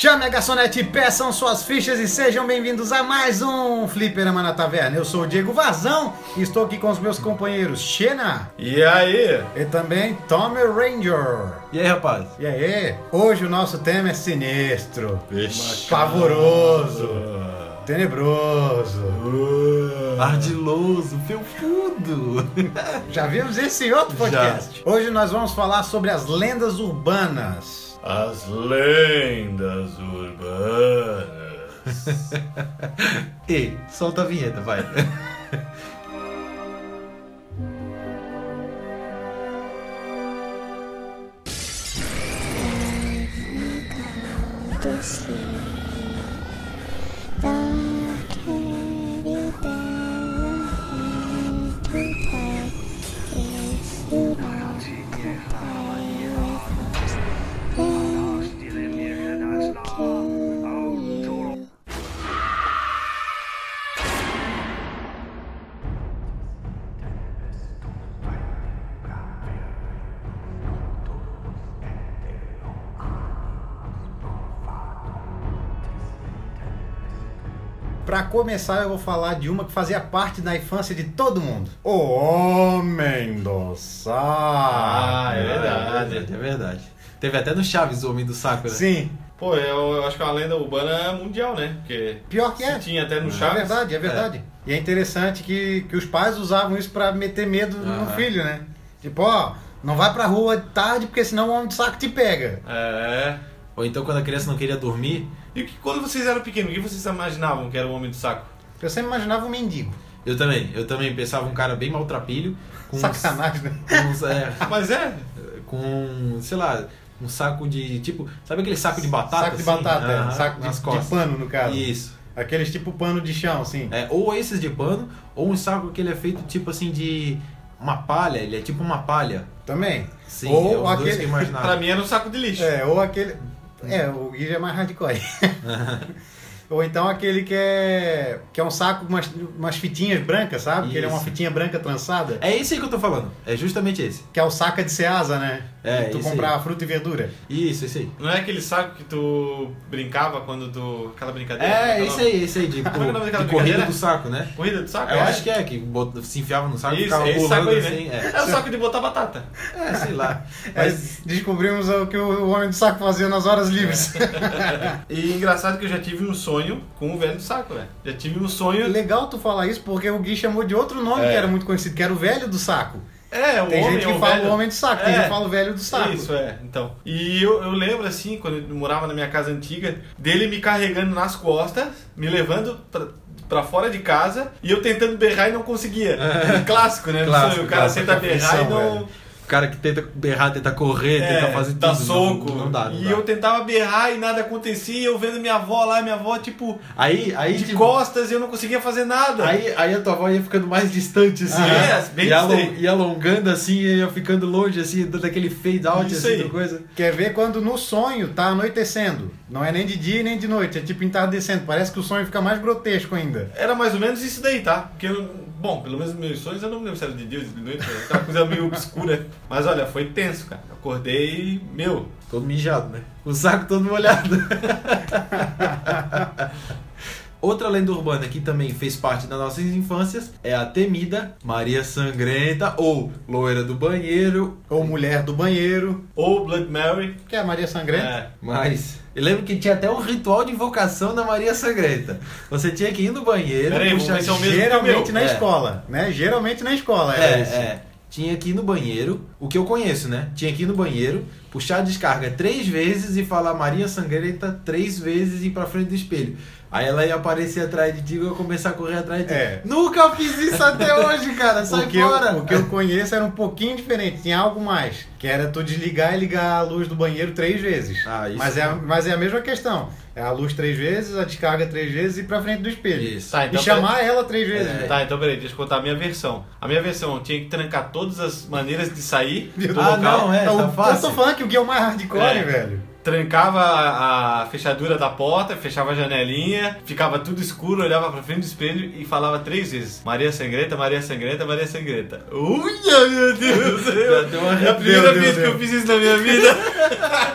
Chame a garçonete, peçam suas fichas e sejam bem-vindos a mais um Fliperama na Taverna. Eu sou o Diego Vazão e estou aqui com os meus companheiros Xena E aí? e também Tommy Ranger. E aí, rapaz? E aí, hoje o nosso tema é sinistro, Vixe. pavoroso, tenebroso. Ardiloso, felpudo. Já vimos esse em outro podcast. Hoje nós vamos falar sobre as lendas urbanas. As lendas urbanas. Ei, solta a vinheta, vai. Pra começar, eu vou falar de uma que fazia parte da infância de todo mundo. O Homem do Saco. Ah, é verdade. É verdade. Teve até no Chaves o Homem do Saco, né? Sim, Pô, eu, eu acho que é uma lenda urbana mundial, né? Porque pior que é. tinha até no É Chaves. verdade, é verdade. E é interessante que, que os pais usavam isso pra meter medo no filho, né? Tipo, ó, não vai pra rua de tarde porque senão o homem do saco te pega. É. Ou então quando a criança não queria dormir. E que, quando vocês eram pequenos, o que vocês imaginavam que era o Homem do Saco? Eu sempre imaginava um mendigo. Eu também, eu também pensava um cara bem maltrapilho. Com uns- Sacanagem, né? com uns, é, Mas é. com, sei lá, um saco de. Tipo, sabe aquele saco de batata? saco de assim? batata, é. Saco de, nas de costas. pano, no caso. Isso. Aqueles tipo pano de chão, assim. É, ou esses de pano, ou um saco que ele é feito tipo assim de uma palha, ele é tipo uma palha. Também. Sim, Ou é aquele-. Pra mim era um saco de lixo. É, ou aquele. É, o Gui já é mais hardcore. ou então aquele que é. que é um saco com umas, umas fitinhas brancas, sabe? Que ele é uma Isso. fitinha branca trançada. É esse aí que eu tô falando, é justamente esse. Que é o saca de Ceasa, né? É, Que tu esse comprar aí. fruta e verdura. Isso, esse aí. Não é aquele saco que tu brincava quando tu. aquela brincadeira? É, nome? aí, esse aí, de, Como é é o nome daquela de corrida do saco, né? Corrida do saco? Eu é. acho que é, que bot- se enfiava no saco e Isso, ficava esse pulando saco aí, assim. né? É. É o saco de botar batata. É, sei lá. É, Mas descobrimos o que o homem do saco fazia nas horas livres. E engraçado que eu já tive um sonho com o velho do saco, velho. Já tive um sonho. Legal tu falar isso porque o Gui chamou de outro nome É. que era muito conhecido, que era o velho do saco. É, o Tem homem, gente que o fala velho. o homem do saco, tem É. gente que fala o velho do saco. Isso, é. Então. E eu, eu lembro, assim, quando eu morava na minha casa antiga, dele me carregando nas costas, me levando pra, pra fora de casa e eu tentando berrar e não conseguia. Clássico, né? Clássico, sonho, o cara clássico, tenta berrar e não. velho. O cara que tenta berrar, tenta correr, É, tenta fazer tudo. dá não- soco. Não, dá, não e dá. eu tentava berrar e nada acontecia, eu vendo minha avó lá, minha avó, tipo, Aí, aí, de tipo, costas e eu não conseguia fazer nada. Aí, aí a tua avó ia ficando mais distante, assim. Ah, né? é, bem along- distante. ia alongando assim, ia ficando longe, assim, dando aquele fade out, Isso assim, coisa. Quer ver quando no sonho tá anoitecendo. Não é nem de dia nem de noite, é tipo entardecendo. Parece que o sonho fica mais grotesco ainda. Era mais ou menos isso daí, tá? Porque, eu, bom, pelo menos meus sonhos eu não me lembro se era de dia ou de noite, era aquela coisa meio obscura. Mas olha, foi tenso, cara. Acordei, meu, Todo mijado, né? O saco todo molhado. Outra lenda urbana que também fez parte das nossas infâncias é a temida Maria Sangrenta ou Loira do Banheiro. Ou mulher do banheiro, ou Blood Mary. que é a Maria Sangrenta. É, Mas eu lembro que tinha até um ritual de invocação da Maria Sangrenta. Você tinha que ir no banheiro, Peraí, puxar é o mesmo Geralmente na É. escola, né? Geralmente na escola. É, era isso. é. Tinha que ir no banheiro, o que eu conheço, né? Tinha que ir no banheiro, puxar a descarga três vezes e falar Maria Sangrenta três vezes e ir pra frente do espelho. Aí ela ia aparecer atrás de ti e eu ia começar a correr atrás de ti. É. Nunca fiz isso até hoje, cara. Sai o, que fora. eu, o que eu conheço era um pouquinho diferente, tinha algo mais. Que era tu desligar e ligar a luz do banheiro três vezes. Ah, isso mas, é, a- mas é a mesma questão. É a luz três vezes, a descarga três vezes e ir pra frente do espelho. Isso. Tá, E então chamar ela três vezes. É. Tá, então peraí, deixa eu contar a minha versão. A minha versão, eu tinha que trancar todas as maneiras de sair do Ah, local. não, é, Então, tá eu fácil. tô falando que o Gui é o mais hardcore, É. velho. Trancava a, fechadura da porta, fechava a janelinha, ficava tudo escuro, olhava pra frente do espelho e falava três vezes: Maria Sangrenta, Maria Sangrenta, Maria Sangrenta. Uia, meu Deus! É a primeira vez que eu fiz isso na minha vida.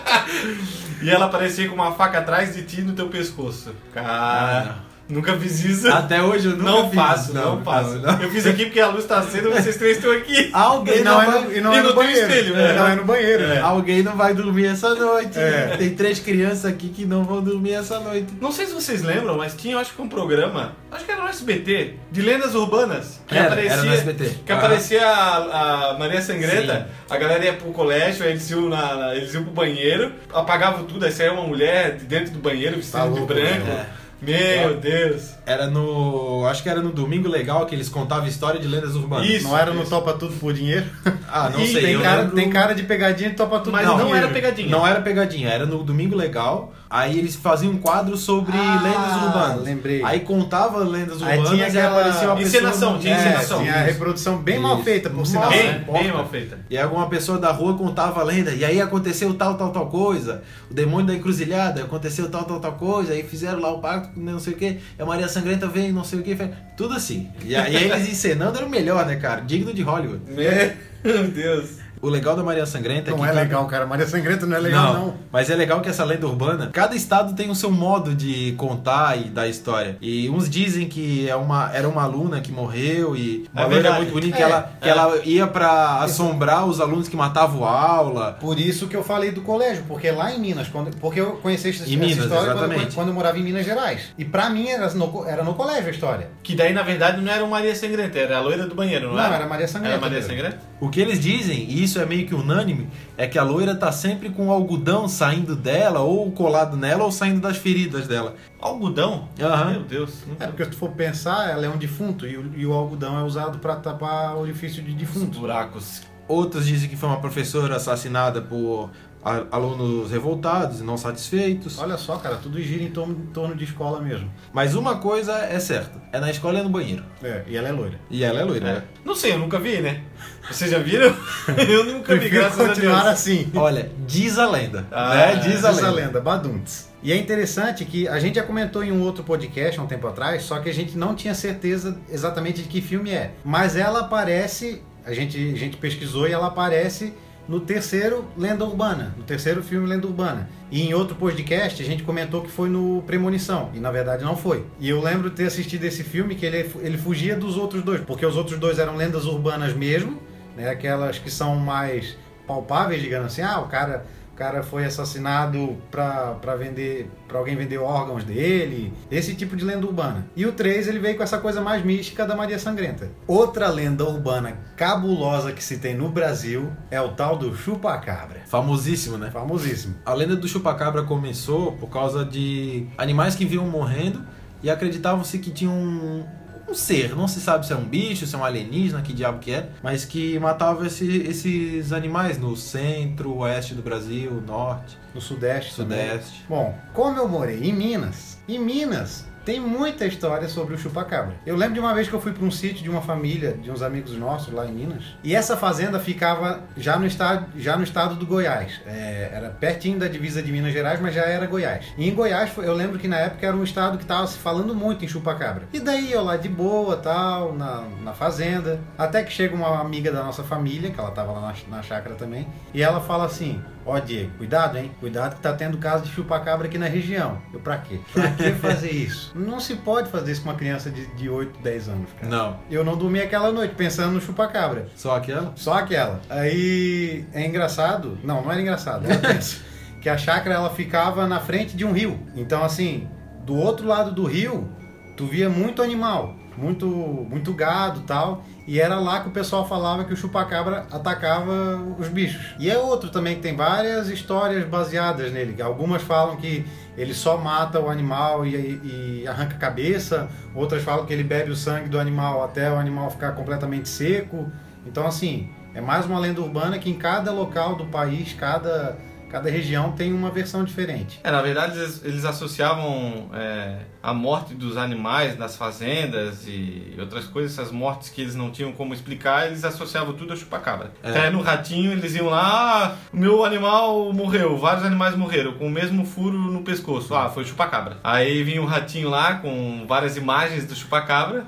e ela aparecia com uma faca atrás de ti no teu pescoço. Cara, nunca fiz isso. Até hoje eu nunca não fiz. faço, não, faço. Eu fiz aqui porque a luz tá acesa, vocês três estão aqui. Alguém E não, não, é vai... no, e não e é não no tem banheiro. espelho, É, né? Não é no banheiro. É. Alguém não vai dormir essa noite. É. Tem três crianças aqui que não vão dormir essa noite. Não sei se vocês lembram, mas tinha, acho que um programa, acho que era no SBT, de lendas urbanas. Que Era, aparecia, era no SBT. Que Aham. aparecia a, a Maria Sangrenta, a galera ia pro colégio, eles iam, na, eles iam pro banheiro, apagavam tudo, aí saía uma mulher de dentro do banheiro vestida Tá de branco. Meu Deus. Era no. Acho que era no Domingo Legal que eles contavam história de lendas urbanas. Isso. Não era no Topa Tudo por Dinheiro? Ah, não Ih, sei. tem, eu cara, lembro- tem cara de pegadinha de Topa Tudo Mas por não, Dinheiro. era pegadinha. Não era pegadinha, era no Domingo Legal. Aí eles faziam um quadro sobre Ah, lendas urbanas. lembrei. Aí contava lendas Aí urbanas tinha e aquela aparecia uma pessoa. encenação, no- tinha É, encenação. tinha a Isso. reprodução bem mal Isso. feita, por Mal sinal. Bem, né? bem mal feita. E alguma pessoa da rua contava a lenda, e aí aconteceu tal, tal, tal coisa, o demônio da encruzilhada, aconteceu tal, tal, tal coisa, aí fizeram lá o pacto, não sei o que, e a Maria Sangrenta veio, não sei o que, tudo assim. E aí eles encenando era o melhor, né, cara? Digno de Hollywood. Meu Deus. O legal da Maria Sangrenta Não que é cada- legal, cara. Maria Sangrenta não é legal, não. Mas é legal que essa lenda urbana, cada estado tem o seu modo de contar e dar história. E uns dizem que é uma, era uma aluna que morreu e uma É loira verdade. muito bonita que, É, ela, que é. ela ia pra assombrar os alunos que matavam a aula. Por isso que eu falei do colégio, porque lá em Minas, quando, porque eu conheci essa, Em essa Minas, história quando, exatamente. quando eu morava em Minas Gerais. E pra mim era no, era no colégio a história. Que daí, na verdade, não era o Maria Sangrenta, era a loira do banheiro, não, Não, era? era Maria Sangrenta Era Maria. Sangrenta? O que eles dizem, e isso é meio que unânime, é que a loira tá sempre com algodão saindo dela, ou colado nela, ou saindo das feridas dela. Algodão? Aham. Meu Deus. É porque se tu for pensar, ela é um defunto e o, e o algodão é usado pra tapar orifício de Os defunto. buracos. Outros dizem que foi uma professora assassinada por a- alunos revoltados e não satisfeitos. Olha só, cara, tudo gira em torno, em torno de escola mesmo. Mas uma coisa é certa: é na escola e é no banheiro. É, e ela é loira. E ela é loira, né? Não sei, eu nunca vi, né? Vocês já viram? eu nunca vi, graças a continuar Deus. assim. Olha, diz a lenda. Ah, né? Diz a Diz a lenda. lenda, Badunts. E é interessante que a gente já comentou em um outro podcast há um tempo atrás, só que a gente não tinha certeza exatamente de que filme é. Mas ela aparece, a gente, a gente pesquisou e ela aparece no terceiro Lenda Urbana, no terceiro filme Lenda Urbana. E em outro podcast a gente comentou que foi no Premonição, e na verdade não foi. E eu lembro de ter assistido esse filme que ele, ele fugia dos outros dois, porque os outros dois eram lendas urbanas mesmo, né, aquelas que são mais palpáveis, digamos assim, ah, o cara o cara foi assassinado pra vender, para alguém vender órgãos dele, esse tipo de lenda urbana. E o 3 ele veio com essa coisa mais mística da Maria Sangrenta. Outra lenda urbana cabulosa que se tem no Brasil é o tal do chupacabra. Famosíssimo, né? Famosíssimo. A lenda do chupacabra começou por causa de animais que vinham morrendo e acreditavam-se que tinha um, um ser, não se sabe se é um bicho, se é um alienígena, que diabo que é, mas que matava esse- esses animais no centro, oeste do Brasil, norte, No Sudeste, também. sudeste. Bom, como eu morei em Minas, em Minas tem muita história sobre o chupacabra. Eu lembro de uma vez que eu fui para um sítio de uma família, de uns amigos nossos lá em Minas, e essa fazenda ficava já no estado, já no estado do Goiás. É, era pertinho da divisa de Minas Gerais, mas já era Goiás. E em Goiás, eu lembro que na época era um estado que estava se falando muito em chupacabra. E daí eu lá de boa, tal, na, na fazenda, até que chega uma amiga da nossa família, que ela estava lá na, na chácara também, e ela fala assim: Ó, Diego, cuidado, hein? Cuidado que tá tendo caso de chupacabra aqui na região. Eu, pra quê? Pra que fazer isso? Não se pode fazer isso com uma criança de, de 8, 10 anos, cara. Não, Eu não dormi aquela noite pensando no chupacabra. só aquela? Só aquela. Aí é engraçado. Não, não era engraçado. Era que a chácara ela ficava na frente de um rio. Então, assim, do outro lado do rio, tu via muito animal. Muito, muito gado tal. E era lá que o pessoal falava que o chupacabra atacava os bichos. E é outro também que tem várias histórias baseadas nele. Algumas falam que ele só mata o animal e, e arranca a cabeça. Outras falam que ele bebe o sangue do animal até o animal ficar completamente seco. Então, assim, é mais uma lenda urbana que em cada local do país, cada, cada região tem uma versão diferente. É, na verdade, eles, eles associavam é, a morte dos animais nas fazendas e outras coisas, essas mortes que eles não tinham como explicar, eles associavam tudo a chupacabra. É. Até no ratinho eles iam lá, ah, meu animal morreu, vários animais morreram, com o mesmo furo no pescoço. Ah, foi chupacabra. Aí vinha um ratinho lá com várias imagens do chupacabra.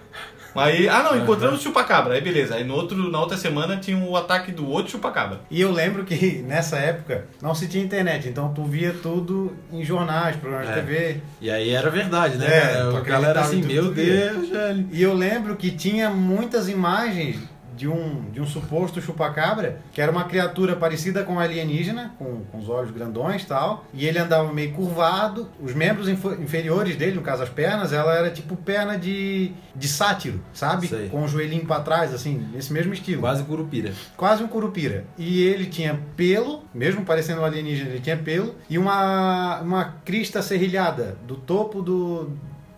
Aí, ah não, encontramos o chupacabra. Aí beleza. Aí no outro, na outra semana tinha o ataque do outro chupacabra. E eu lembro que nessa época não se tinha internet, então tu via tudo em jornais, programas É. de TV. E aí era verdade, né? É, a galera assim, meu. Deus, velho. E eu lembro que tinha muitas imagens de um, de um suposto chupacabra, que era uma criatura parecida com um alienígena, com, com os olhos grandões e tal, e ele andava meio curvado, os membros inferiores dele, no caso as pernas, ela era tipo perna de, de sátiro, sabe? Sei. Com o joelhinho pra trás, assim, nesse mesmo estilo. Quase curupira. Quase um curupira. E ele tinha pelo, mesmo parecendo um alienígena, ele tinha pelo, e uma, uma crista serrilhada do topo do,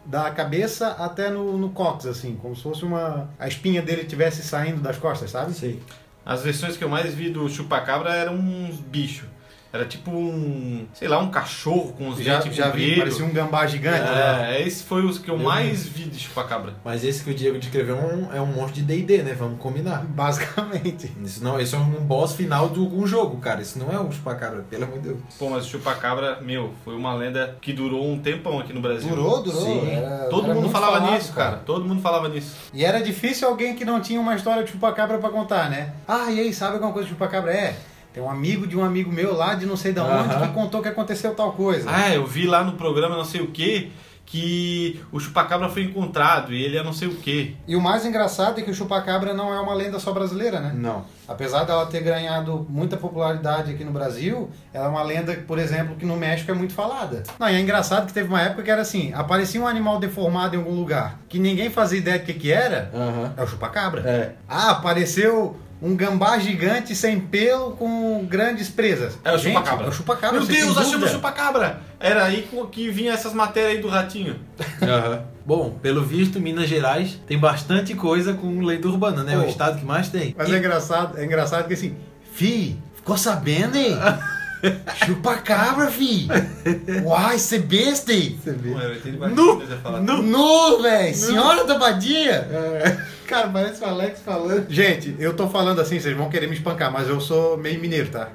da cabeça até no, no cóccix, assim, como se fosse uma. a espinha dele estivesse saindo das costas, sabe? Sei. As versões que eu mais vi do chupacabra eram uns bichos. Era tipo um, sei lá, um cachorro com os Já, dentes já vi, parecia um gambá gigante. né? É, esse foi os que eu Eu mais vi de chupacabra. Mas esse que o Diego descreveu é um, é um monstro de D&D, né? Vamos combinar. Basicamente. Isso não, isso é um boss final do um jogo, cara. Isso não é um chupacabra, pelo amor de Deus. Pô, mas o chupacabra, meu, foi uma lenda que durou um tempão aqui no Brasil. Durou, durou. Sim. era- Todo era mundo falava falado, nisso, cara. Todo mundo falava nisso. E era difícil alguém que não tinha uma história de chupacabra pra contar, né? Ah, e aí, sabe alguma coisa de chupacabra? É. Tem um amigo de um amigo meu lá de não sei de onde que contou que aconteceu tal coisa. Ah, eu vi lá no programa não sei o que que o chupacabra foi encontrado e ele é não sei o que. E o mais engraçado é que o chupacabra não é uma lenda só brasileira, né? Não. Apesar dela ter ganhado muita popularidade aqui no Brasil, ela é uma lenda, por exemplo, que no México é muito falada. Não, e é engraçado que teve uma época que era assim, aparecia um animal deformado em algum lugar, que ninguém fazia ideia do que que era, Aham. é o chupacabra. É. Ah, apareceu um gambá gigante sem pelo com grandes presas. É o chupacabra. É o chupacabra. Meu Deus, achamos o chupacabra! Era aí que vinha essas matérias aí do ratinho. Aham. Bom, pelo visto, Minas Gerais tem bastante coisa com lenda urbana, né? É Pô. o estado que mais tem. Mas E- é engraçado, é engraçado que assim, fi, ficou sabendo, hein? Chupacabra, fi! Uai, você besta, hein? Nu- ia falar. nu- Nu, velho! Senhora da Badia! É. Cara, parece o Alex falando. Gente, eu tô falando assim, vocês vão querer me espancar, mas eu sou meio mineiro, tá?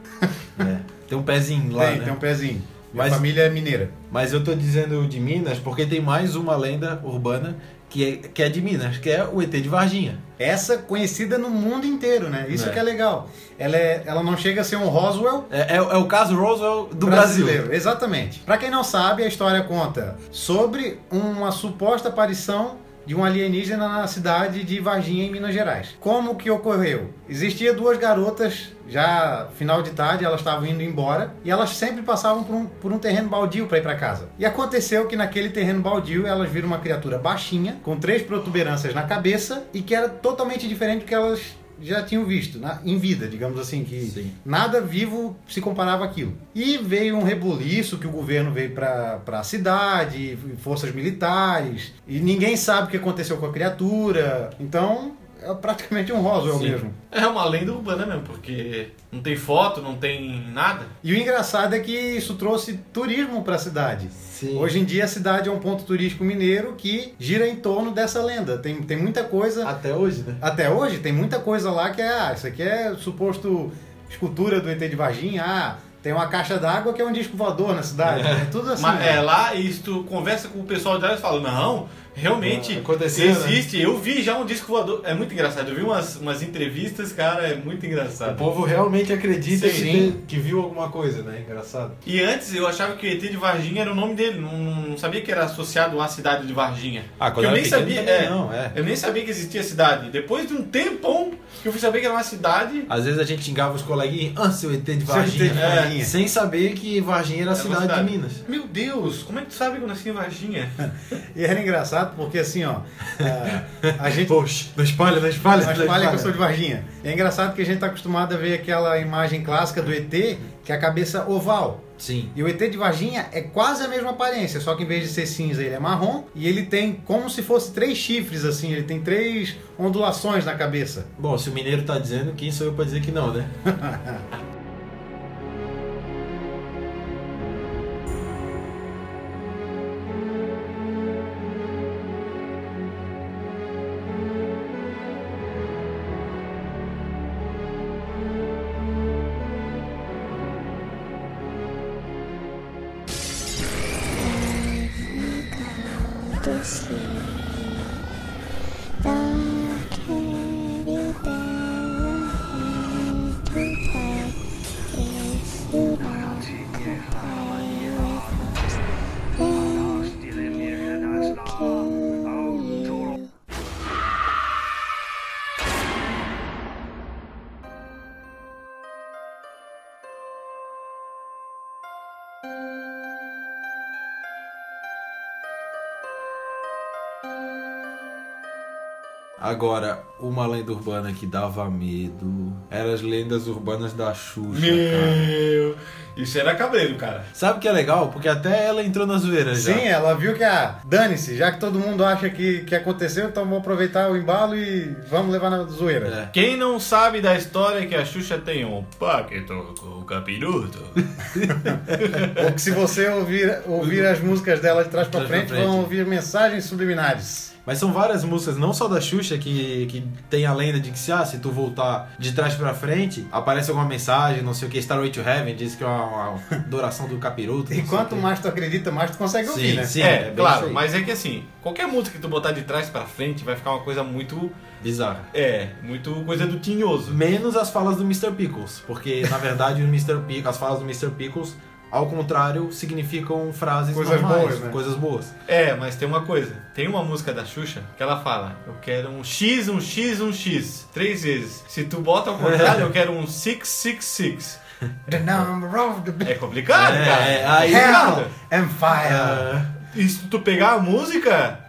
É. Tem um pezinho lá, tem, né? tem um pezinho. Minha Mas- família é mineira. Mas eu tô dizendo de Minas porque tem mais uma lenda urbana que é, que é de Minas, que é o ET de Varginha. Essa conhecida no mundo inteiro, né? Isso É. que é legal. Ela, é, ela não chega a ser um Roswell, É, é- é o caso Roswell do Brasil. brasileiro. Exatamente. Pra quem não sabe, a história conta sobre uma suposta aparição de um alienígena na cidade de Varginha, em Minas Gerais. Como que ocorreu? Existia duas garotas, já final de tarde, elas estavam indo embora e elas sempre passavam por um, por um terreno baldio para ir para casa. E aconteceu que naquele terreno baldio elas viram uma criatura baixinha, com três protuberâncias na cabeça e que era totalmente diferente do que elas já tinham visto na- em vida, digamos assim, que Sim. nada vivo se comparava àquilo. E veio um rebuliço que o governo veio para a cidade, forças militares, e ninguém sabe o que aconteceu com a criatura. Então, é praticamente um Roswell Sim. mesmo. É uma lenda urbana mesmo, porque não tem foto, não tem nada. E o engraçado é que isso trouxe turismo para a cidade. Sim. Hoje em dia a cidade é um ponto turístico mineiro que gira em torno dessa lenda. Tem, tem muita coisa Até hoje, né? Até hoje tem muita coisa lá que é, ah, isso aqui é suposto escultura do ET de Varginha, ah, tem uma caixa d'água que é um disco voador na cidade. É, tudo assim. Mas né? é lá e se tu conversa com o pessoal de lá e fala, não, realmente Ah, aconteceu, existe. Eu vi já um disco voador. É muito engraçado. Eu vi umas, umas entrevistas, cara, é muito O engraçado. povo realmente acredita Sim. que, tem- que viu alguma coisa, né? Engraçado. E antes eu achava que o ET de Varginha era o nome dele, não, não sabia que era associado à cidade de Varginha. Ah, Que eu nem sabia, é, não, é. eu nem sabia que existia cidade. Depois de um tempão que eu fui saber que era uma cidade. Às vezes a gente xingava os coleguinhas, ah, seu ET de Varginha. ET de É, Varginha. sem saber que Varginha era a Era uma cidade, cidade. de Minas. Meu Deus, como é que tu sabe que eu nasci em Varginha? E era engraçado porque assim, ó, a, a gente. Poxa, não espalha, não espalha. Não fala que eu espalha. sou de Varginha. É engraçado que a gente tá acostumado a ver aquela imagem clássica do ET, que é a cabeça oval. Sim. E o ET de Varginha é quase a mesma aparência, só que em vez de ser cinza, ele é marrom. E ele tem como se fosse três chifres, assim, ele tem três ondulações na cabeça. Bom, se o mineiro tá dizendo, quem sou eu pra dizer que não, né? Agora, uma lenda urbana que dava medo eram as lendas urbanas da Xuxa, cara. Meu, isso era cabreiro, cara. Sabe o que é legal? Porque até ela entrou na zoeira já. Sim, ela viu que a. Dane-se, já que todo mundo acha que, que aconteceu, então vamos aproveitar o embalo e vamos levar na zoeira. É. Quem não sabe da história é que a Xuxa tem um pacto com o capiroto. Ou que se você ouvir, ouvir as músicas dela de trás pra Trás pra frente, frente. vão ouvir mensagens subliminares. Mas são várias músicas, não só da Xuxa, que, que tem a lenda de que se, ah, se tu voltar de trás pra frente, aparece alguma mensagem, não sei o que, Starway to Heaven, diz que é uma, uma adoração do capiroto. E quanto mais tu acredita, mais tu consegue ouvir, Sim, né? sim. é, é claro, mas é que assim, qualquer música que tu botar de trás pra frente vai ficar uma coisa muito. Bizarro. É, muito coisa do tinhoso. Menos as falas do Mr. Pickles, porque na verdade o Mr. Pickles, as falas do Mr. Pickles, ao contrário, significam frases Coisas normais, boas, né? coisas boas. É, mas tem uma coisa. Tem uma música da Xuxa que ela fala: Eu quero um X, um X, um X. Três vezes. Se tu bota ao contrário, eu quero um 666. The number of the É complicado, É, cara. é, aí- complicado. Hell and fire. Ah, E se tu pegar a música,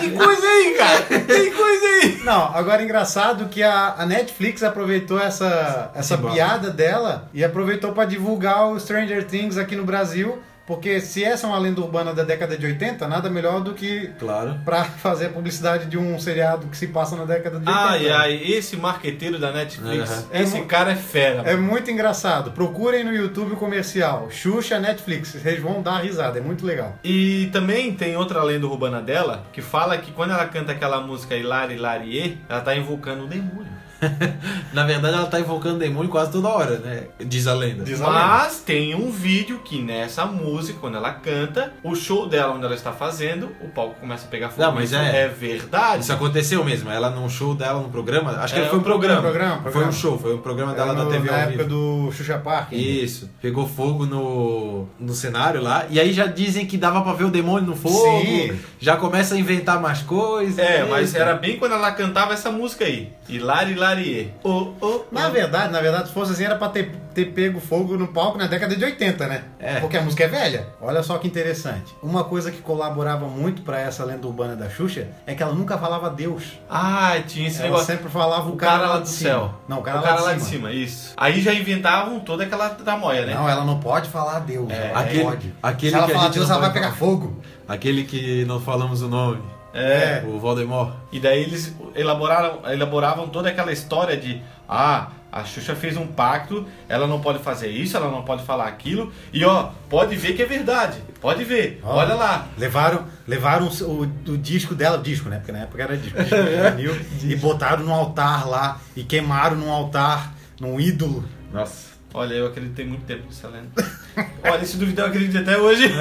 tem coisa aí, cara. Tem coisa aí. Não, agora é engraçado que a, a Netflix aproveitou essa, essa piada dela e aproveitou pra divulgar o Stranger Things aqui no Brasil, porque se essa é uma lenda urbana da década de 80, nada melhor do que claro. pra fazer a publicidade de um seriado que se passa na década de 80. Ai, ai, esse marqueteiro da Netflix, Aham. esse É cara é fera. É mano. muito engraçado. Procurem no YouTube o comercial. Xuxa Netflix. Vocês vão dar risada. É muito legal. E também tem outra lenda urbana dela que fala que quando ela canta aquela música Hilari Hilarie, ela tá invocando o demônio. Na verdade, ela tá invocando demônio quase toda hora, né? Diz a lenda. Diz a lenda. Mas tem um vídeo que nessa música, quando ela canta, o show dela onde ela está fazendo, o palco começa a pegar fogo. Não, mas Isso é- verdade. Isso aconteceu mesmo. Ela num show dela, no programa. Acho que É, foi um um programa. programa, Foi programa. um show, foi um programa dela da no- TV na ao época vivo. do Xuxa Park. Isso. Pegou fogo no, no cenário lá. E aí já dizem que dava pra ver o demônio no fogo. Sim. Já começa a inventar mais coisas. É, mas Eita. era bem quando ela cantava essa música aí. Hilari Hilarie. Oh, oh, Na oh. verdade, na verdade, se fosse assim, era pra ter, ter pego fogo no palco na década de 80, né? É. Porque a música é velha. Olha só que interessante. Uma coisa que colaborava muito pra essa lenda urbana da Xuxa é que ela nunca falava Deus. Ah, tinha esse ela negócio. sempre falava o O cara, cara lá do cima. céu. Não, o cara, o lá, cara de, lá cima. de cima, isso. Aí já inventavam toda aquela tramóia, né? Não, ela não pode falar Deus. É, ela aquele- não pode. aquele Se ela que a falar gente Deus, não ela vai pegar fogo. Aquele que não falamos o nome. É. O Voldemort. E daí eles elaboraram, elaboravam toda aquela história de ah, a Xuxa fez um pacto, ela não pode fazer isso, ela não pode falar aquilo, e ó, pode ver que é verdade, pode ver, Ó. olha lá. Levaram, levaram o, o disco dela, o disco, né? Porque na época era disco, disco e botaram no altar lá, e queimaram num altar, num ídolo. Nossa. Olha, eu acreditei muito tempo nessa lenda. olha, se duvidar, eu acredito até hoje.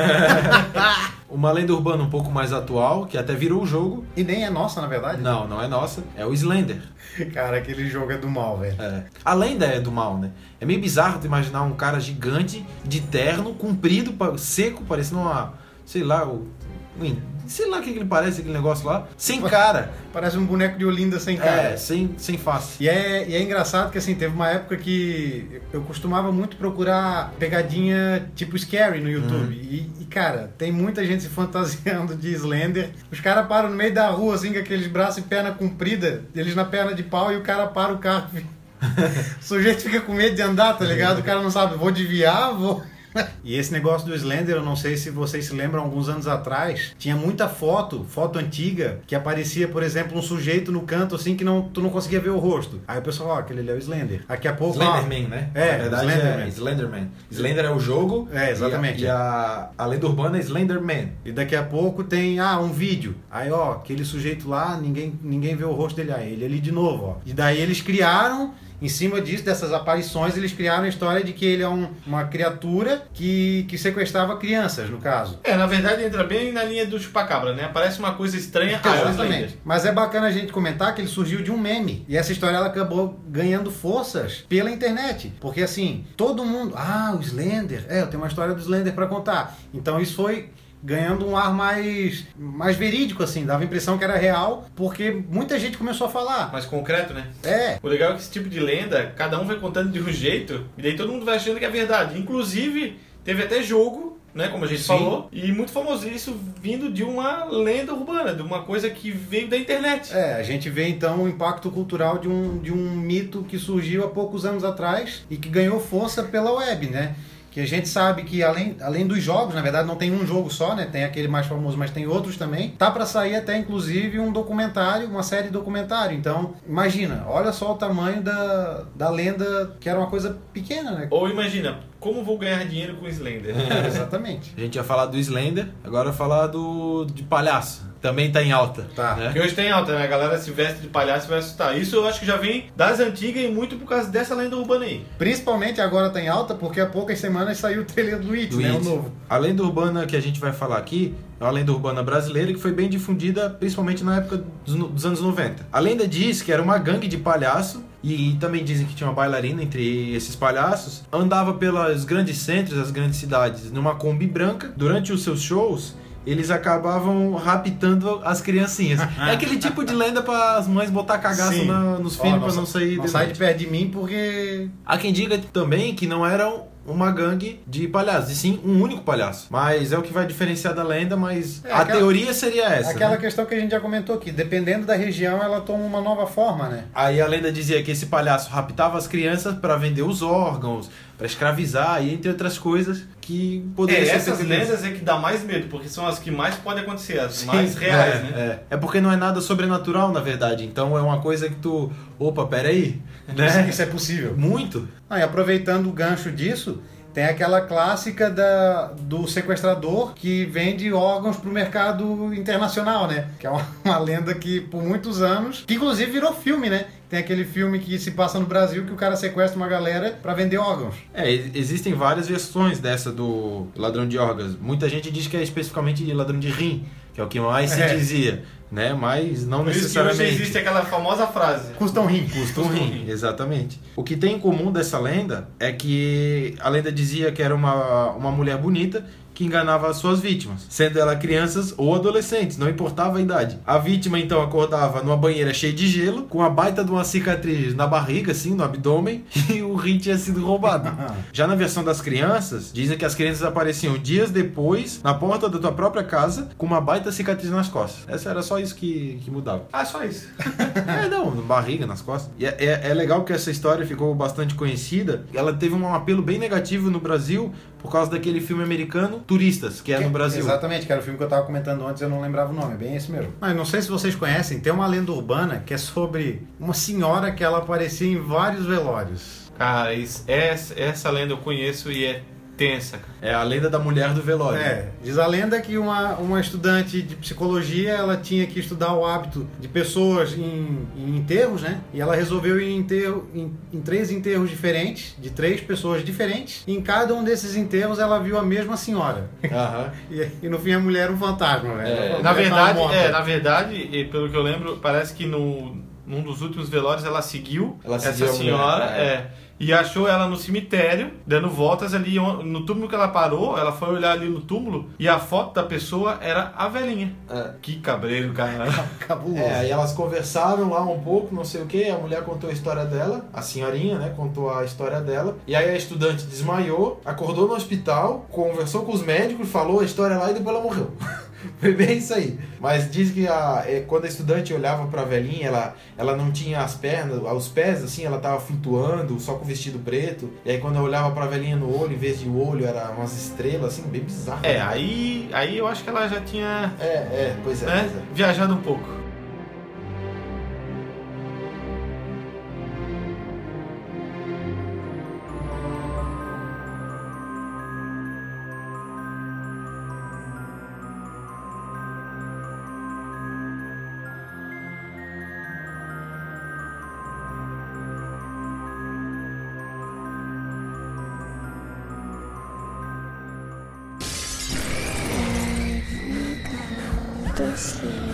Uma lenda urbana um pouco mais atual, que até virou o jogo. E nem é nossa, na verdade. Não, não é nossa. É o Slender. Cara, aquele jogo é do mal, velho. É. A lenda é do mal, né? É meio bizarro tu imaginar um cara gigante, de terno, comprido, seco, parecendo uma. Sei lá, o. um- Sei lá o que, que ele parece, aquele negócio lá. Sem cara. Parece um boneco de Olinda sem cara. É, sem, sem face. E é, e é engraçado que assim, teve uma época que eu costumava muito procurar pegadinha tipo Scary no YouTube. E, e, cara, tem muita gente se fantasiando de Slender. Os caras param no meio da rua, assim, com aqueles braços e perna comprida, eles na perna de pau, e o cara para o carro. o sujeito fica com medo de andar, tá ligado? O cara não sabe, vou desviar, vou. E esse negócio do Slender, eu não sei se vocês se lembram, alguns anos atrás, tinha muita foto, foto antiga, que aparecia, por exemplo, um sujeito no canto assim que não, tu não conseguia ver o rosto. Aí o pessoal, ó, aquele ali é o Slender. Daqui a pouco. ó, Slenderman, né? É, Na verdade Slenderman. é Slenderman. Slender é o jogo. É, exatamente. E a, e a, a lenda urbana é Slenderman. E daqui a pouco tem, ah, um vídeo. Aí, ó, aquele sujeito lá, ninguém, ninguém vê o rosto dele. Aí ele ali de novo, ó. E daí eles criaram, em cima disso, dessas aparições, eles criaram a história de que ele é um- uma criatura que, que sequestrava crianças, no caso. É, na verdade entra bem na linha do chupacabra, né? Parece uma coisa estranha, ah. Exatamente. Mas é bacana a gente comentar que ele surgiu de um meme. E essa história ela acabou ganhando forças pela internet. Porque assim, todo mundo. Ah, o Slender. É, eu tenho uma história do Slender pra contar. Então isso foi ganhando um ar mais, mais verídico, assim. Dava a impressão que era real, porque muita gente começou a falar. Mais concreto, né? É, O legal é que esse tipo de lenda, cada um vai contando de um jeito, e daí todo mundo vai achando que é verdade. Inclusive, teve até jogo né? Como a gente Sim. falou. E muito famoso isso vindo de uma lenda urbana, de uma coisa que veio da internet. É, a gente vê então o impacto cultural de um, de um mito que surgiu há poucos anos atrás e que ganhou força pela web, né? Que a gente sabe que além, além dos jogos, na verdade não tem um jogo só, né? Tem aquele mais famoso, mas tem outros também. Tá para sair até inclusive um documentário, uma série de documentário. Então, imagina, olha só o tamanho da, da lenda que era uma coisa pequena, né? Ou imagina, como vou ganhar dinheiro com Slender? Exatamente. A gente ia falar do Slender, agora falar do de palhaço. Também tá em alta. Tá. né? Que hoje tem alta, né? A galera se veste de palhaço e vai assustar. Isso eu acho que já vem das antigas e muito por causa dessa lenda urbana aí. Principalmente agora tá em alta porque há poucas semanas saiu o trailer do It, do né? O It. novo. A lenda urbana que a gente vai falar aqui é uma lenda urbana brasileira que foi bem difundida principalmente na época dos, dos anos 90. A lenda diz que era uma gangue de palhaço e também dizem que tinha uma bailarina entre esses palhaços. Andava pelos grandes centros, as grandes cidades, numa Kombi branca. Durante os seus shows, eles acabavam raptando as criancinhas. É aquele tipo de lenda para as mães botar cagaço na- nos filhos para não sa- sair Não de sai de perto de mim porque Há quem diga também que não eram uma gangue de palhaços, e sim um único palhaço. Mas é o que vai diferenciar da lenda, mas É, a aquela- teoria seria essa. Aquela né? questão que a gente já comentou aqui, dependendo da região, ela toma uma nova forma, né? Aí a lenda dizia que esse palhaço raptava as crianças para vender os órgãos, para escravizar e entre outras coisas que É, poderiam ser essas lendas é que dá mais medo, porque são as que mais podem acontecer, as mais reais, é, né? É. É porque não é nada sobrenatural, na verdade. Então é uma coisa que tu. Opa, peraí. Isso, Né? isso é possível. Muito. Ah, e aproveitando o gancho disso, tem aquela clássica da, do sequestrador que vende órgãos para o mercado internacional, né? Que é uma, uma lenda que por muitos anos, que inclusive virou filme, né? Tem aquele filme que se passa no Brasil que o cara sequestra uma galera para vender órgãos. É, existem várias versões dessa do ladrão de órgãos. Muita gente diz que é especificamente ladrão de rim, que é o que mais se É. dizia, né? Mas não Por isso que necessariamente. hoje existe aquela famosa frase. Custa um rim. Custa um rim, exatamente. O que tem em comum dessa lenda é que a lenda dizia que era uma, uma mulher bonita que enganava as suas vítimas, sendo ela crianças ou adolescentes, não importava a idade. A vítima então acordava numa banheira cheia de gelo, com a baita de uma cicatriz na barriga, assim, no abdômen, e o rim tinha sido roubado. Já na versão das crianças, dizem que as crianças apareciam dias depois na porta da tua própria casa com uma baita cicatriz nas costas. Essa era só isso que, que mudava. Ah, só isso. É, não, barriga, nas costas. E é, é, é legal que essa história ficou bastante conhecida. Ela teve um apelo bem negativo no Brasil por causa daquele filme americano Turistas, que é no Brasil. Exatamente, que era o filme que eu tava comentando antes, eu não lembrava o nome, é bem esse mesmo. Mas não sei se vocês conhecem, tem uma lenda urbana que é sobre uma senhora que ela aparecia em vários velórios. Cara, isso- essa, essa lenda eu conheço e é tensa, cara. É a lenda da mulher do velório. É, diz a lenda que uma, uma estudante de psicologia, ela tinha que estudar o hábito de pessoas em, em enterros, né? E ela resolveu ir em, enterro, em, em três enterros diferentes, de três pessoas diferentes. E em cada um desses enterros ela viu a mesma senhora. Aham. E, e no fim a mulher era um fantasma, né? É, Na verdade, é, na verdade, e pelo que eu lembro, parece que no, num dos últimos velórios ela seguiu Ela essa mulher, senhora, é. é. E achou ela no cemitério, dando voltas ali no túmulo que ela parou, ela foi olhar ali no túmulo e a foto da pessoa era a velhinha. É. Que cabreiro, cara. Cabuloso. É, aí elas conversaram lá um pouco, não sei o que, a mulher contou a história dela, a senhorinha, né, contou a história dela, e aí a estudante desmaiou, acordou no hospital, conversou com os médicos, falou a história lá e depois ela morreu. Foi bem isso aí. Mas diz que a, é, quando a estudante olhava pra velhinha, ela, ela não tinha as pernas, os pés, assim, ela tava flutuando, só com o vestido preto, e aí quando eu olhava pra velhinha no olho, em vez de olho, era umas estrelas, assim, bem bizarro. É, aí, aí eu acho que ela já tinha É, é, pois é, né, pois é. viajado um pouco. To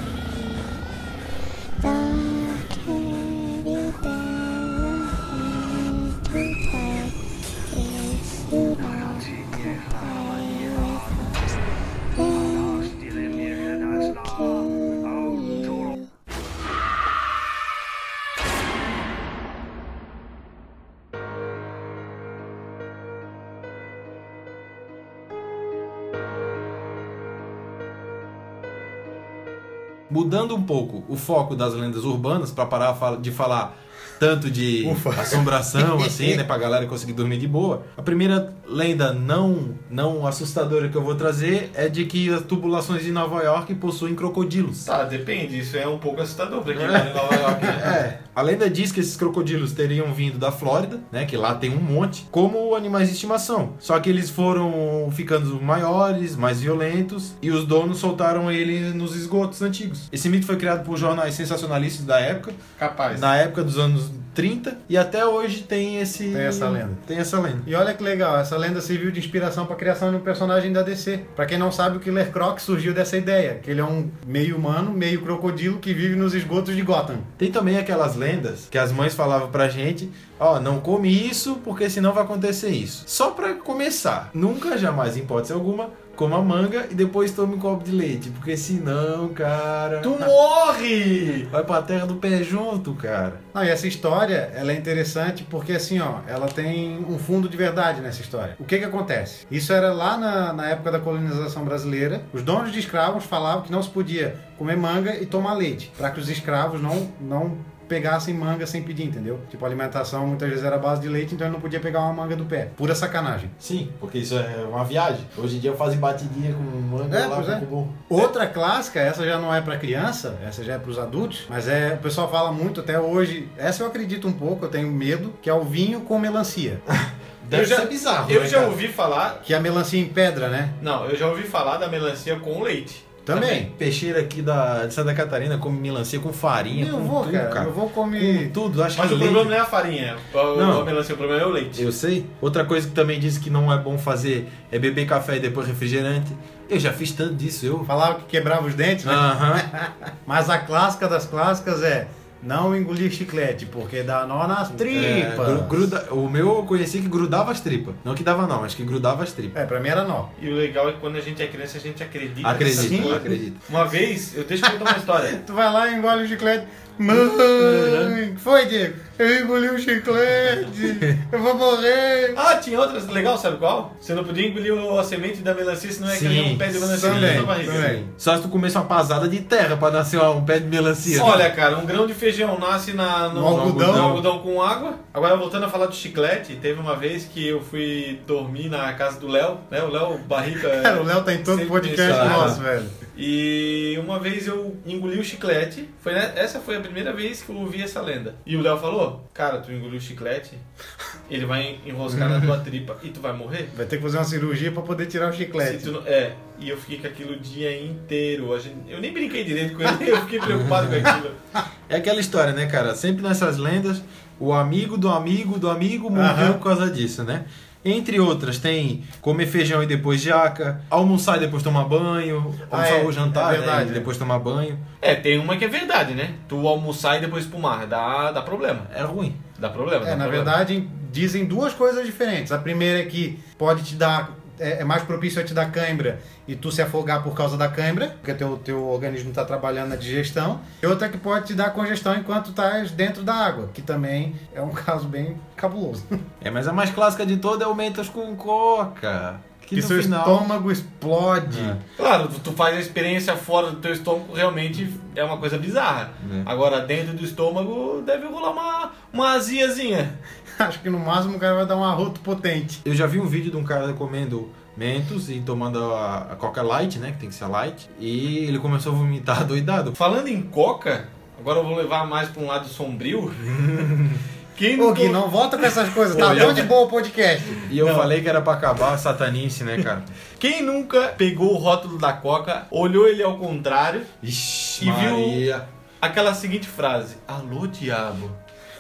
mudando um pouco o foco das lendas urbanas para parar de falar tanto de Ufa. assombração assim, né, pra galera conseguir dormir de boa. A primeira lenda não não assustadora que eu vou trazer é de que as tubulações de Nova York possuem crocodilos. Tá, depende. Isso é um pouco assustador pra quem mora em Nova York, né? É, a lenda diz que esses crocodilos teriam vindo da Flórida, né, que lá tem um monte, como animais de estimação. Só que eles foram ficando maiores, mais violentos, e os donos soltaram eles nos esgotos antigos. Esse mito foi criado por jornais sensacionalistas da época, Capaz. na época dos anos 30, e até hoje tem esse Tem essa lenda. Tem essa lenda. E olha que legal, essa lenda serviu de inspiração para a criação de um personagem da DC. Pra quem não sabe, o Killer Croc surgiu dessa ideia, que ele é um meio humano, meio crocodilo que vive nos esgotos de Gotham. Tem também aquelas lendas que as mães falavam pra gente, ó, não come isso porque senão vai acontecer isso. Só pra começar, nunca jamais, em hipótese alguma, coma manga e depois tome um copo de leite, porque senão, cara, Tu morre! vai pra terra do pé junto, cara. Não, e essa história, ela é interessante porque assim, ó, ela tem um fundo de verdade nessa história. O que que acontece? Isso era lá na, na época da colonização brasileira. Os donos de escravos falavam que não se podia comer manga e tomar leite, para que os escravos não não pegassem manga sem pedir, entendeu? Tipo, a alimentação muitas vezes era base de leite, então ele não podia pegar uma manga do pé. Pura sacanagem. Sim, porque isso é uma viagem. Hoje em dia fazem batidinha com manga É, lá pois é. bom. Outra clássica, essa já não é pra criança, essa já é pros adultos, mas é, o pessoal fala muito até hoje, essa eu acredito um pouco, eu tenho medo, que é o vinho com melancia. Deve Eu já- bizarro, Eu né, já cara? ouvi falar. Que é a melancia em pedra, né? Não, eu já ouvi falar da melancia com leite. Também. Peixeira aqui da, de Santa Catarina come melancia com farinha, Eu com vou, tudo, cara, cara. eu vou Com comer. tudo, acho Mas que o leite- problema não é a farinha. O, Não. a melancia, o problema é o leite. Eu sei. Outra coisa que também diz que não é bom fazer é beber café e depois refrigerante. Eu já fiz tanto disso, eu. Falava que quebrava os dentes, né? Aham. Mas a clássica das clássicas é não engolir chiclete, porque dá nó nas É, tripas. gru- gruda- o meu eu conheci que grudava as tripas. Não que dava não, mas que grudava as tripas. É, pra mim era nó. E o legal é que quando a gente é criança, a gente acredita. Coisas. acredito. Uma vez, eu deixa eu contar uma história. Tu vai lá e engole o chiclete. Mãe, que foi, Diego? Eu engoli o chiclete, eu vou morrer. Ah, tinha outras legal, sabe qual? Você não podia engolir a semente da melancia, senão ia Sim, criar um pé de melancia também, na sua barriga. também. Só se tu comesse uma pasada de terra pra nascer um pé de melancia. Olha, cara, um grão de feijão nasce na, no, No algodão. no algodão com água. Agora, voltando a falar do chiclete, teve uma vez que eu fui dormir na casa do Léo, né? O Léo Barrica. Cara, o Léo tá em todo podcast nosso, velho. E uma vez eu engoli o chiclete. Foi né? Essa foi a primeira vez que eu ouvi essa lenda. E o Léo falou: Cara, tu engoliu o chiclete, ele vai enroscar na tua tripa e tu vai morrer. Vai ter que fazer uma cirurgia pra poder tirar o chiclete. não- É, e eu fiquei com aquilo o dia inteiro. A gente- eu nem brinquei direito com ele, eu fiquei preocupado com aquilo. É aquela história, né, cara? Sempre nessas lendas, o amigo do amigo do amigo morreu Aham. por causa disso, né? Entre outras, tem comer feijão e depois jaca, almoçar e depois tomar banho, Ah, almoçar é, ou jantar é verdade, né, e é. depois tomar banho. É, tem uma que é verdade, né? Tu almoçar e depois espumar, dá, dá problema. É ruim. Dá problema. É, dá na problema. verdade, dizem duas coisas diferentes. A primeira é que pode te dar. É é mais propício a te dar cãibra e tu se afogar por causa da cãibra, porque teu, teu organismo está trabalhando na digestão. E outra que pode te dar congestão enquanto estás dentro da água, que também é um caso bem cabuloso. É, mas a mais clássica de toda é o Mentos com coca. Que, Que seu final... estômago explode. É. Claro, tu- tu faz a experiência fora do teu estômago, realmente é uma coisa bizarra. É. Agora, dentro do estômago, deve rolar uma, uma aziazinha. Acho que no máximo o cara vai dar um arroto potente. Eu já vi um vídeo de um cara comendo Mentos e tomando a, a Coca Light, né? Que tem que ser a Light. E ele começou a vomitar doidado. Falando em coca, agora eu vou levar mais pra um lado sombrio. Quem Ô não Gui, não volta com essas coisas, tá tão de boa o podcast. E eu Não. falei que era pra acabar a satanice, né, cara? Quem nunca pegou o rótulo da coca, olhou ele ao contrário, Ixi, E viu- Maria. aquela seguinte frase: Alô, diabo.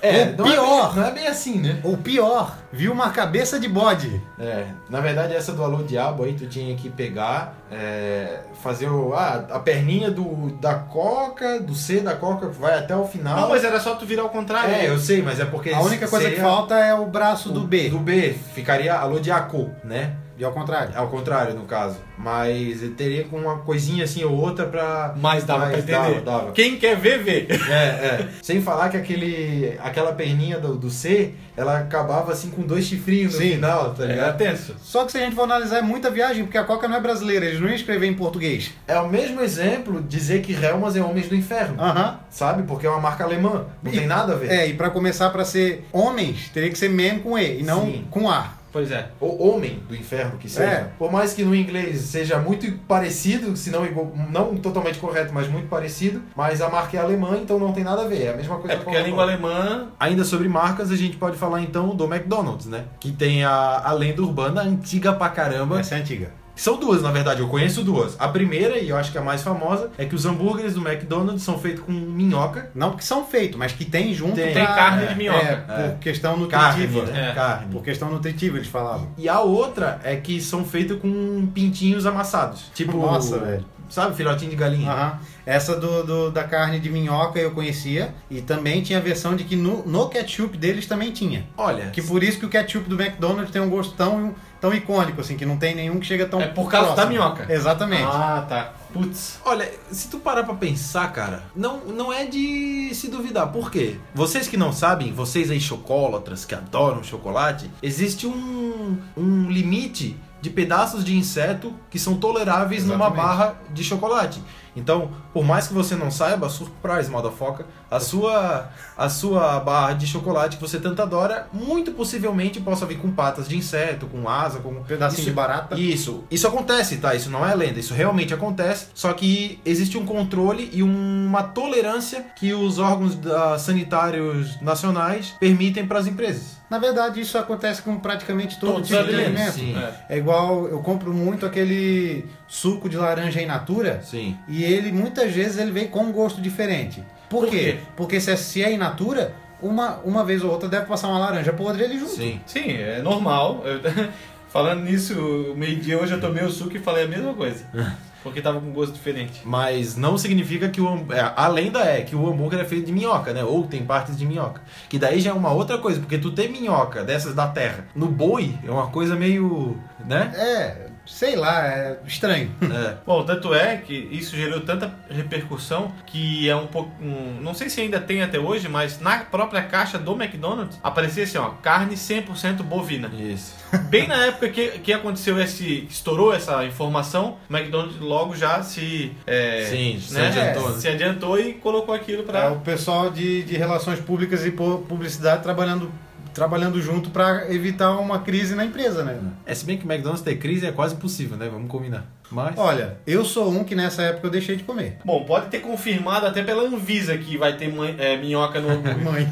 É, O não é pior. bem- não é bem assim, né? Ou pior, viu uma cabeça de bode. É, na verdade essa do Alô Diabo aí tu tinha que pegar, é, fazer o, ah, a perninha do, da coca, do C da coca, vai até o final. Não, mas era só tu virar ao contrário. É, eu sei, mas é porque A única coisa que falta é o braço do o- B. Do B, ficaria Alô Diaco, né? E ao contrário. Ao contrário, no caso. Mas ele teria com uma coisinha assim ou outra pra. Mas dava Mas pra entender. dava, dava. Quem quer ver, vê. É, é. Sem falar que aquele, aquela perninha do, do C, ela acabava assim com dois chifrinhos no Sim. final, tá Era ligado? tenso. Só que se a gente for analisar, é muita viagem, porque a Coca não é brasileira, eles não iam escrever em português. É o mesmo exemplo dizer que Helmas é Homens do Inferno, Aham. sabe? Porque é uma marca alemã, não E- tem nada a ver. É, e pra começar, pra ser homens, teria que ser men com E, e não Sim. com A. Pois é. O homem do inferno que seja. É. Por mais que no inglês seja muito parecido, se não, igual- não totalmente correto, mas muito parecido, mas a marca é alemã, então não tem nada a ver. É a mesma coisa É com porque a língua alemã. Ainda sobre marcas, a gente pode falar então do McDonald's, né? Que tem a, a lenda urbana antiga pra caramba. Essa é antiga. São duas, na verdade, eu conheço duas. A primeira, e eu acho que é a mais famosa, é que os hambúrgueres do McDonald's são feitos com minhoca. Não que são feitos, mas que tem junto Tem. Tem pra- carne é, de minhoca. É, por É. questão Carne, nutritiva. né? É. Carne. Por questão nutritiva, eles falavam. E a outra é que são feitos com pintinhos amassados. Tipo. Nossa, velho. Sabe, filhotinho de galinha. Aham. Essa do, do- da carne de minhoca eu conhecia. E também tinha a versão de que no, no ketchup deles também tinha. Olha, Que por isso que o ketchup do McDonald's tem um gosto tão, tão icônico, assim, que não tem nenhum que chega tão É por causa da próximo. minhoca. Exatamente. Ah, tá. Putz. Olha, se tu parar pra pensar, cara, não, não é de se duvidar. Por quê? Vocês que não sabem, vocês aí chocolatras que adoram chocolate, existe um, um limite de pedaços de inseto que são toleráveis numa Exatamente. barra de chocolate. Então, por mais que você não saiba, surprise, motherfucker, a sua, a sua barra de chocolate que você tanto adora, muito possivelmente possa vir com patas de inseto, com asa, com... Um pedacinho Isso- de barata. isso, isso acontece, tá? Isso não é lenda, isso realmente acontece. Só que existe um controle e uma tolerância que os órgãos da- sanitários nacionais permitem para as empresas. Na verdade, isso acontece com praticamente todo Todos tipo de alimentos, alimento. sim. É. É igual, eu compro muito aquele suco de laranja in natura Sim. e ele muitas vezes ele vem com um gosto diferente. Por, Por quê? quê? Porque se é, se é in natura, uma, uma vez ou outra deve passar uma laranja podre ele junto. Sim. Sim, é normal. Eu- falando nisso, meio-dia hoje eu tomei o suco e falei a mesma coisa. Porque tava com gosto diferente. Mas não significa que o ham- é, a lenda é que o hambúrguer é feito de minhoca, né? Ou tem partes de minhoca. Que daí já é uma outra coisa, porque tu ter minhoca dessas da terra no boi é uma coisa meio, né? É, sei lá, é estranho. É. Bom, tanto é que isso gerou tanta repercussão que é um pouco. um- não sei se ainda tem até hoje, mas na própria caixa do McDonald's aparecia assim, ó, carne 100% bovina. Isso. Bem na época que, que aconteceu esse. estourou essa informação, o McDonald's logo já se. é, Sim, se né, adiantou, né? Se adiantou e colocou aquilo É pra. o pessoal de, de relações públicas e pu- publicidade trabalhando, trabalhando junto para evitar uma crise na empresa, né? É, se bem que o McDonald's ter crise é quase possível, né? Vamos combinar. Mas. Olha, eu sou um que nessa época eu deixei de comer. Bom, pode ter confirmado até pela Anvisa que vai ter man- é, minhoca no hambúrguer. Mãe.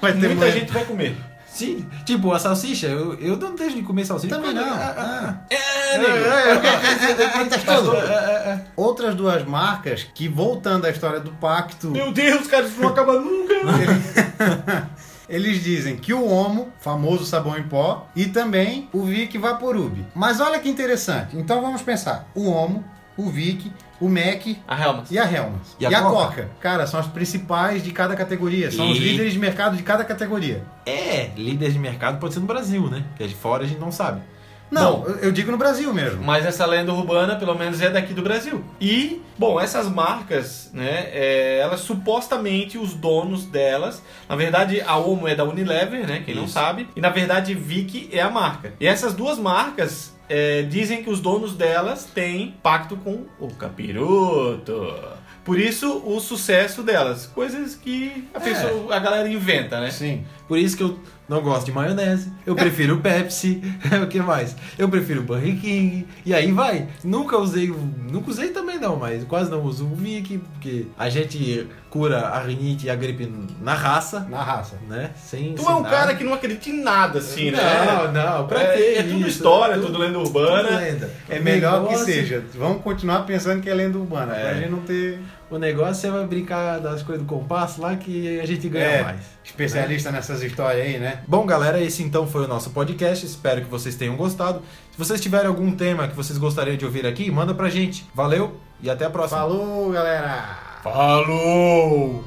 Vai ter Muita mãe. gente vai comer. Sim, tipo, a salsicha, eu, eu não deixo de comer salsicha. Também não. Ah, ah, Ah. É, ah. nego. É, é, é. Outras duas marcas que, voltando à história do pacto, Meu Deus, cara, isso não acaba nunca. Eles dizem que o Omo, famoso sabão em pó, e também o Vic Vaporub. Mas olha que interessante. Então vamos pensar. O Omo, o Vic, o Mac A Helmas. e a Helmas. E a Coca? Cara, são as principais de cada categoria. São os E- líderes de mercado de cada categoria. É, líder de mercado pode ser no Brasil, né? Que é de fora a gente não sabe. Não, Bom. eu- digo no Brasil mesmo. Mas essa lenda urbana, pelo menos, é daqui do Brasil. E, bom, essas marcas, né, é, elas supostamente, os donos delas, na verdade, a Omo é da Unilever, né, quem não Isso. sabe, e na verdade, Vic é a marca. E essas duas marcas é, dizem que os donos delas têm pacto com o capiroto. Por isso, o sucesso delas. Coisas que a, pessoa, a galera inventa, né? Sim. Por isso que eu não gosto de maionese. Eu prefiro Pepsi. o que mais? Eu prefiro Burger King. E aí vai. Nunca usei. Nunca usei também não, mas quase não uso o Vic, porque a gente cura a rinite e a gripe na raça, Na raça. né? Sem Tu é um cara que não acredita em nada, assim, né? Não, não, pra É, ter é tudo história, tudo- tudo lenda tudo urbana. lenda. É O melhor negócio- que seja. Vamos continuar pensando que é lenda urbana, É. pra gente não ter O negócio é vai brincar das coisas do compasso lá que a gente ganha É. mais. especialista nessas histórias aí, né? Bom, galera, esse então foi o nosso podcast. Espero que vocês tenham gostado. Se vocês tiverem algum tema que vocês gostariam de ouvir aqui, manda pra gente. Valeu e até a próxima. Falou, galera! Falou!